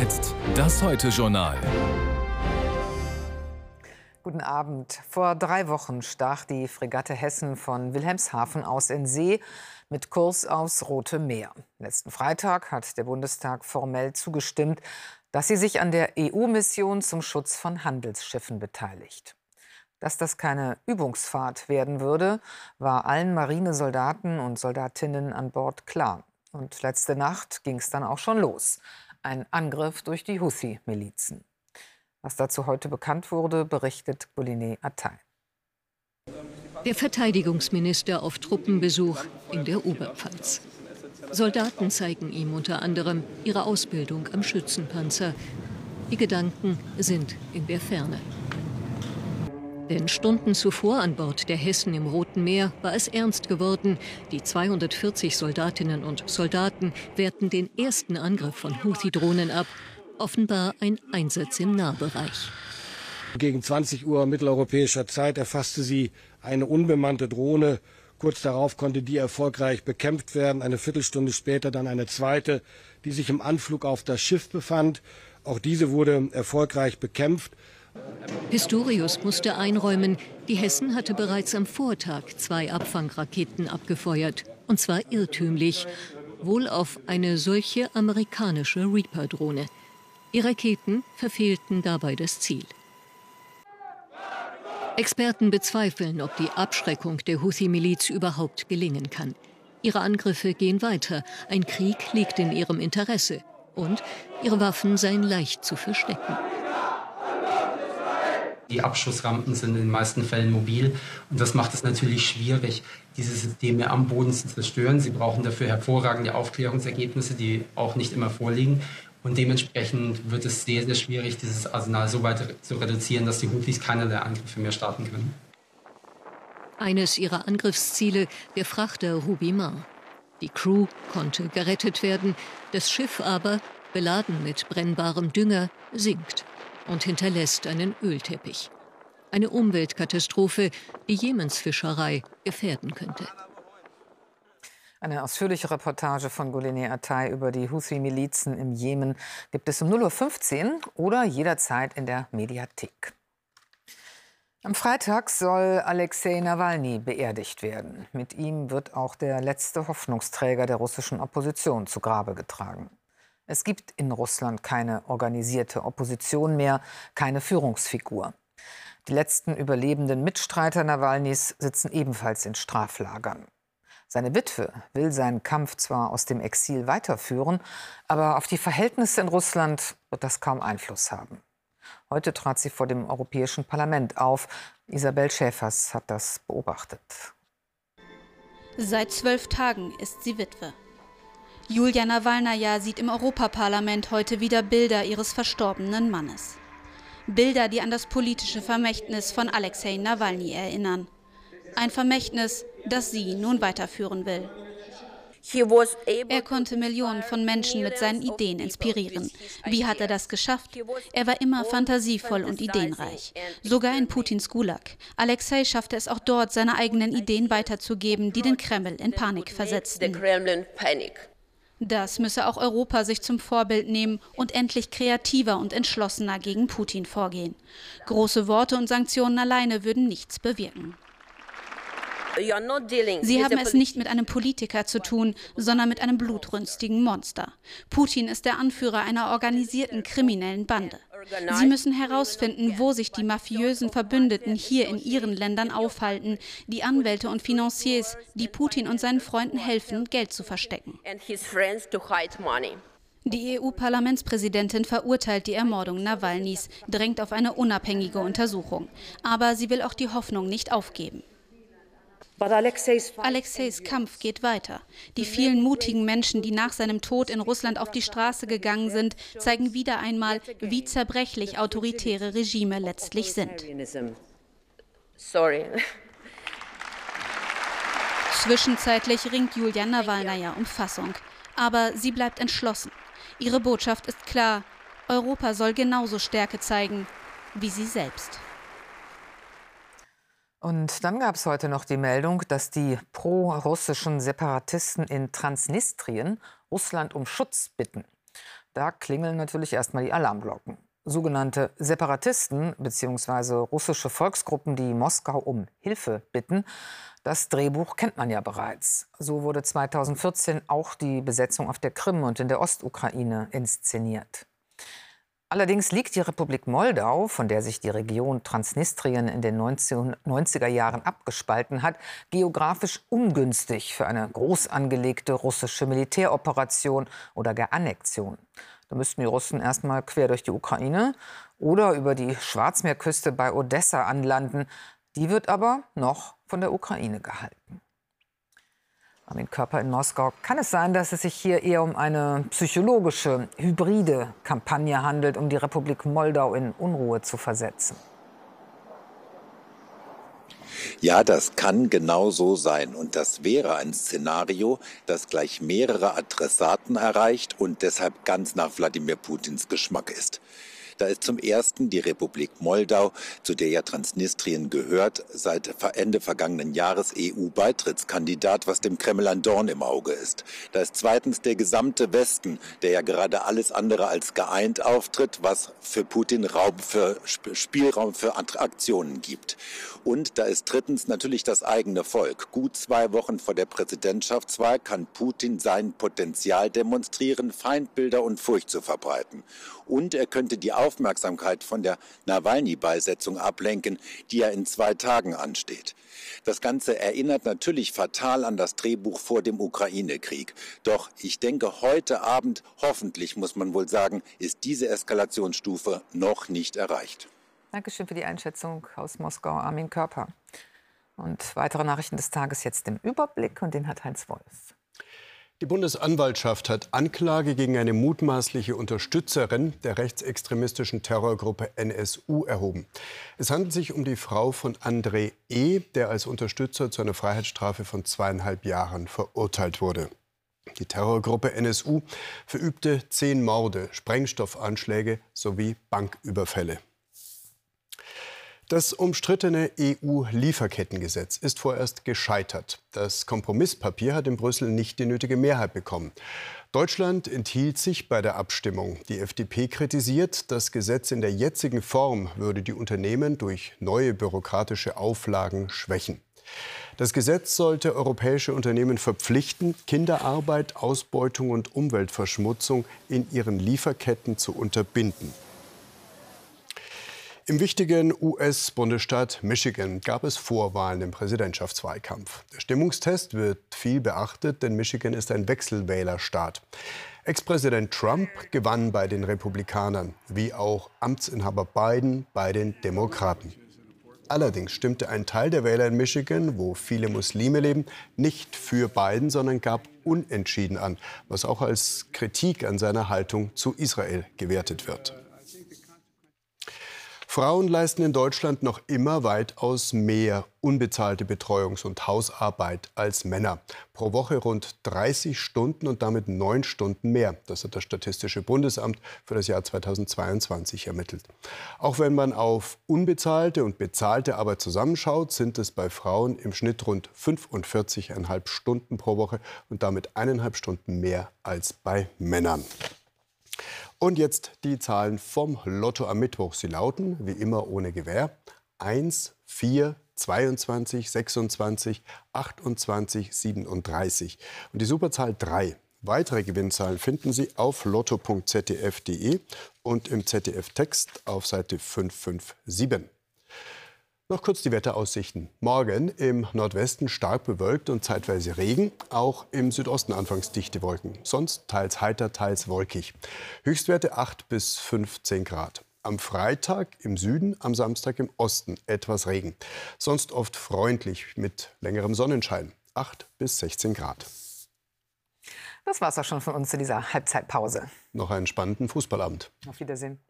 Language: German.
jetzt das Heute-Journal. Guten Abend. Vor drei Wochen stach die Fregatte Hessen von Wilhelmshaven aus in See mit Kurs aufs Rote Meer. Letzten Freitag hat der Bundestag formell zugestimmt, dass sie sich an der EU-Mission zum Schutz von Handelsschiffen beteiligt. Dass das keine Übungsfahrt werden würde, war allen Marinesoldaten und Soldatinnen an Bord klar. Und letzte Nacht ging es dann auch schon los. Ein Angriff durch die Houthi-Milizen. Was dazu heute bekannt wurde, berichtet Boline Attai. Der Verteidigungsminister auf Truppenbesuch in der Oberpfalz. Soldaten zeigen ihm unter anderem ihre Ausbildung am Schützenpanzer. Die Gedanken sind in der Ferne. Denn Stunden zuvor an Bord der Hessen im Roten Meer war es ernst geworden. Die 240 Soldatinnen und Soldaten wehrten den ersten Angriff von Houthi-Drohnen ab. Offenbar ein Einsatz im Nahbereich. Gegen 20 Uhr mitteleuropäischer Zeit erfasste sie eine unbemannte Drohne. Kurz darauf konnte die erfolgreich bekämpft werden. Eine Viertelstunde später dann eine zweite, die sich im Anflug auf das Schiff befand. Auch diese wurde erfolgreich bekämpft. Pistorius musste einräumen, die Hessen hatte bereits am Vortag zwei Abfangraketen abgefeuert. Und zwar irrtümlich. Wohl auf eine solche amerikanische Reaper-Drohne. Die Raketen verfehlten dabei das Ziel. Experten bezweifeln, ob die Abschreckung der Houthi-Miliz überhaupt gelingen kann. Ihre Angriffe gehen weiter. Ein Krieg liegt in ihrem Interesse. Und ihre Waffen seien leicht zu verstecken. Die Abschussrampen sind in den meisten Fällen mobil und das macht es natürlich schwierig, diese Systeme am Boden zu zerstören. Sie brauchen dafür hervorragende Aufklärungsergebnisse, die auch nicht immer vorliegen. Und dementsprechend wird es sehr, sehr schwierig, dieses Arsenal so weit zu reduzieren, dass die Houthis keinerlei Angriffe mehr starten können. Eines ihrer Angriffsziele der Frachter Rubimar. Die Crew konnte gerettet werden, das Schiff aber, beladen mit brennbarem Dünger, sinkt und hinterlässt einen Ölteppich. Eine Umweltkatastrophe, die Jemens Fischerei gefährden könnte. Eine ausführliche Reportage von Golene Attai über die Houthi-Milizen im Jemen gibt es um 0.15 Uhr oder jederzeit in der Mediathek. Am Freitag soll Alexei Nawalny beerdigt werden. Mit ihm wird auch der letzte Hoffnungsträger der russischen Opposition zu Grabe getragen. Es gibt in Russland keine organisierte Opposition mehr, keine Führungsfigur. Die letzten überlebenden Mitstreiter Nawalnys sitzen ebenfalls in Straflagern. Seine Witwe will seinen Kampf zwar aus dem Exil weiterführen, aber auf die Verhältnisse in Russland wird das kaum Einfluss haben. Heute trat sie vor dem Europäischen Parlament auf. Isabel Schäfers hat das beobachtet. Seit zwölf Tagen ist sie Witwe. Julia Nawalnaja sieht im Europaparlament heute wieder Bilder ihres verstorbenen Mannes. Bilder, die an das politische Vermächtnis von Alexei Nawalny erinnern. Ein Vermächtnis, das sie nun weiterführen will. Er konnte Millionen von Menschen mit seinen Ideen inspirieren. Wie hat er das geschafft? Er war immer fantasievoll und ideenreich. Sogar in Putins Gulag. Alexei schaffte es auch dort, seine eigenen Ideen weiterzugeben, die den Kreml in Panik versetzten. Das müsse auch Europa sich zum Vorbild nehmen und endlich kreativer und entschlossener gegen Putin vorgehen. Große Worte und Sanktionen alleine würden nichts bewirken. Sie haben es nicht mit einem Politiker zu tun, sondern mit einem blutrünstigen Monster. Putin ist der Anführer einer organisierten kriminellen Bande. Sie müssen herausfinden, wo sich die mafiösen Verbündeten hier in ihren Ländern aufhalten, die Anwälte und Financiers, die Putin und seinen Freunden helfen, Geld zu verstecken. Die EU-Parlamentspräsidentin verurteilt die Ermordung Nawalnys, drängt auf eine unabhängige Untersuchung. Aber sie will auch die Hoffnung nicht aufgeben. Alexeis Kampf geht weiter. Die vielen mutigen Menschen, die nach seinem Tod in Russland auf die Straße gegangen sind, zeigen wieder einmal, wie zerbrechlich autoritäre Regime letztlich sind. Zwischenzeitlich ringt Julia Nawalnaja um Fassung. Aber sie bleibt entschlossen. Ihre Botschaft ist klar. Europa soll genauso Stärke zeigen wie sie selbst. Und dann gab es heute noch die Meldung, dass die pro-russischen Separatisten in Transnistrien Russland um Schutz bitten. Da klingeln natürlich erstmal die Alarmglocken. Sogenannte Separatisten bzw. russische Volksgruppen, die Moskau um Hilfe bitten, das Drehbuch kennt man ja bereits. So wurde 2014 auch die Besetzung auf der Krim und in der Ostukraine inszeniert. Allerdings liegt die Republik Moldau, von der sich die Region Transnistrien in den 90er Jahren abgespalten hat, geografisch ungünstig für eine groß angelegte russische Militäroperation oder gar Annexion. Da müssten die Russen erst mal quer durch die Ukraine oder über die Schwarzmeerküste bei Odessa anlanden. Die wird aber noch von der Ukraine gehalten. Armin Körper in Moskau. Kann es sein, dass es sich hier eher um eine psychologische, hybride Kampagne handelt, um die Republik Moldau in Unruhe zu versetzen? Ja, das kann genau so sein. Und das wäre ein Szenario, das gleich mehrere Adressaten erreicht und deshalb ganz nach Wladimir Putins Geschmack ist. Da ist zum ersten die Republik Moldau, zu der ja Transnistrien gehört, seit Ende vergangenen Jahres EU-Beitrittskandidat, was dem Kreml ein Dorn im Auge ist. Da ist zweitens der gesamte Westen, der ja gerade alles andere als geeint auftritt, was für Putin Raum für Spielraum für Aktionen gibt. Und da ist drittens natürlich das eigene Volk. Gut zwei Wochen vor der Präsidentschaftswahl kann Putin sein Potenzial demonstrieren, Feindbilder und Furcht zu verbreiten. Und er könnte die Aufmerksamkeit von der Nawalny-Beisetzung ablenken, die ja in zwei Tagen ansteht. Das Ganze erinnert natürlich fatal an das Drehbuch vor dem Ukraine-Krieg. Doch ich denke, heute Abend, hoffentlich muss man wohl sagen, ist diese Eskalationsstufe noch nicht erreicht. Dankeschön für die Einschätzung aus Moskau, Armin Körper. Und weitere Nachrichten des Tages jetzt im Überblick und den hat Heinz Wolf. Die Bundesanwaltschaft hat Anklage gegen eine mutmaßliche Unterstützerin der rechtsextremistischen Terrorgruppe NSU erhoben. Es handelt sich um die Frau von André E., der als Unterstützer zu einer Freiheitsstrafe von zweieinhalb Jahren verurteilt wurde. Die Terrorgruppe NSU verübte zehn Morde, Sprengstoffanschläge sowie Banküberfälle. Das umstrittene EU-Lieferkettengesetz ist vorerst gescheitert. Das Kompromisspapier hat in Brüssel nicht die nötige Mehrheit bekommen. Deutschland enthielt sich bei der Abstimmung. Die FDP kritisiert, das Gesetz in der jetzigen Form würde die Unternehmen durch neue bürokratische Auflagen schwächen. Das Gesetz sollte europäische Unternehmen verpflichten, Kinderarbeit, Ausbeutung und Umweltverschmutzung in ihren Lieferketten zu unterbinden. Im wichtigen US-Bundesstaat Michigan gab es Vorwahlen im Präsidentschaftswahlkampf. Der Stimmungstest wird viel beachtet, denn Michigan ist ein Wechselwählerstaat. Ex-Präsident Trump gewann bei den Republikanern, wie auch Amtsinhaber Biden bei den Demokraten. Allerdings stimmte ein Teil der Wähler in Michigan, wo viele Muslime leben, nicht für Biden, sondern gab unentschieden an, was auch als Kritik an seiner Haltung zu Israel gewertet wird. Frauen leisten in Deutschland noch immer weitaus mehr unbezahlte Betreuungs- und Hausarbeit als Männer. Pro Woche rund 30 Stunden und damit neun Stunden mehr. Das hat das Statistische Bundesamt für das Jahr 2022 ermittelt. Auch wenn man auf unbezahlte und bezahlte Arbeit zusammenschaut, sind es bei Frauen im Schnitt rund 45,5 Stunden pro Woche und damit eineinhalb Stunden mehr als bei Männern. Und jetzt die Zahlen vom Lotto am Mittwoch. Sie lauten, wie immer ohne Gewähr, 1, 4, 22, 26, 28, 37. Und die Superzahl 3. Weitere Gewinnzahlen finden Sie auf lotto.zdf.de und im ZDF-Text auf Seite 557. Noch kurz die Wetteraussichten. Morgen im Nordwesten stark bewölkt und zeitweise Regen. Auch im Südosten anfangs dichte Wolken. Sonst teils heiter, teils wolkig. Höchstwerte 8 bis 15 Grad. Am Freitag im Süden, am Samstag im Osten etwas Regen. Sonst oft freundlich mit längerem Sonnenschein. 8 bis 16 Grad. Das war's auch schon von uns in dieser Halbzeitpause. Noch einen spannenden Fußballabend. Auf Wiedersehen.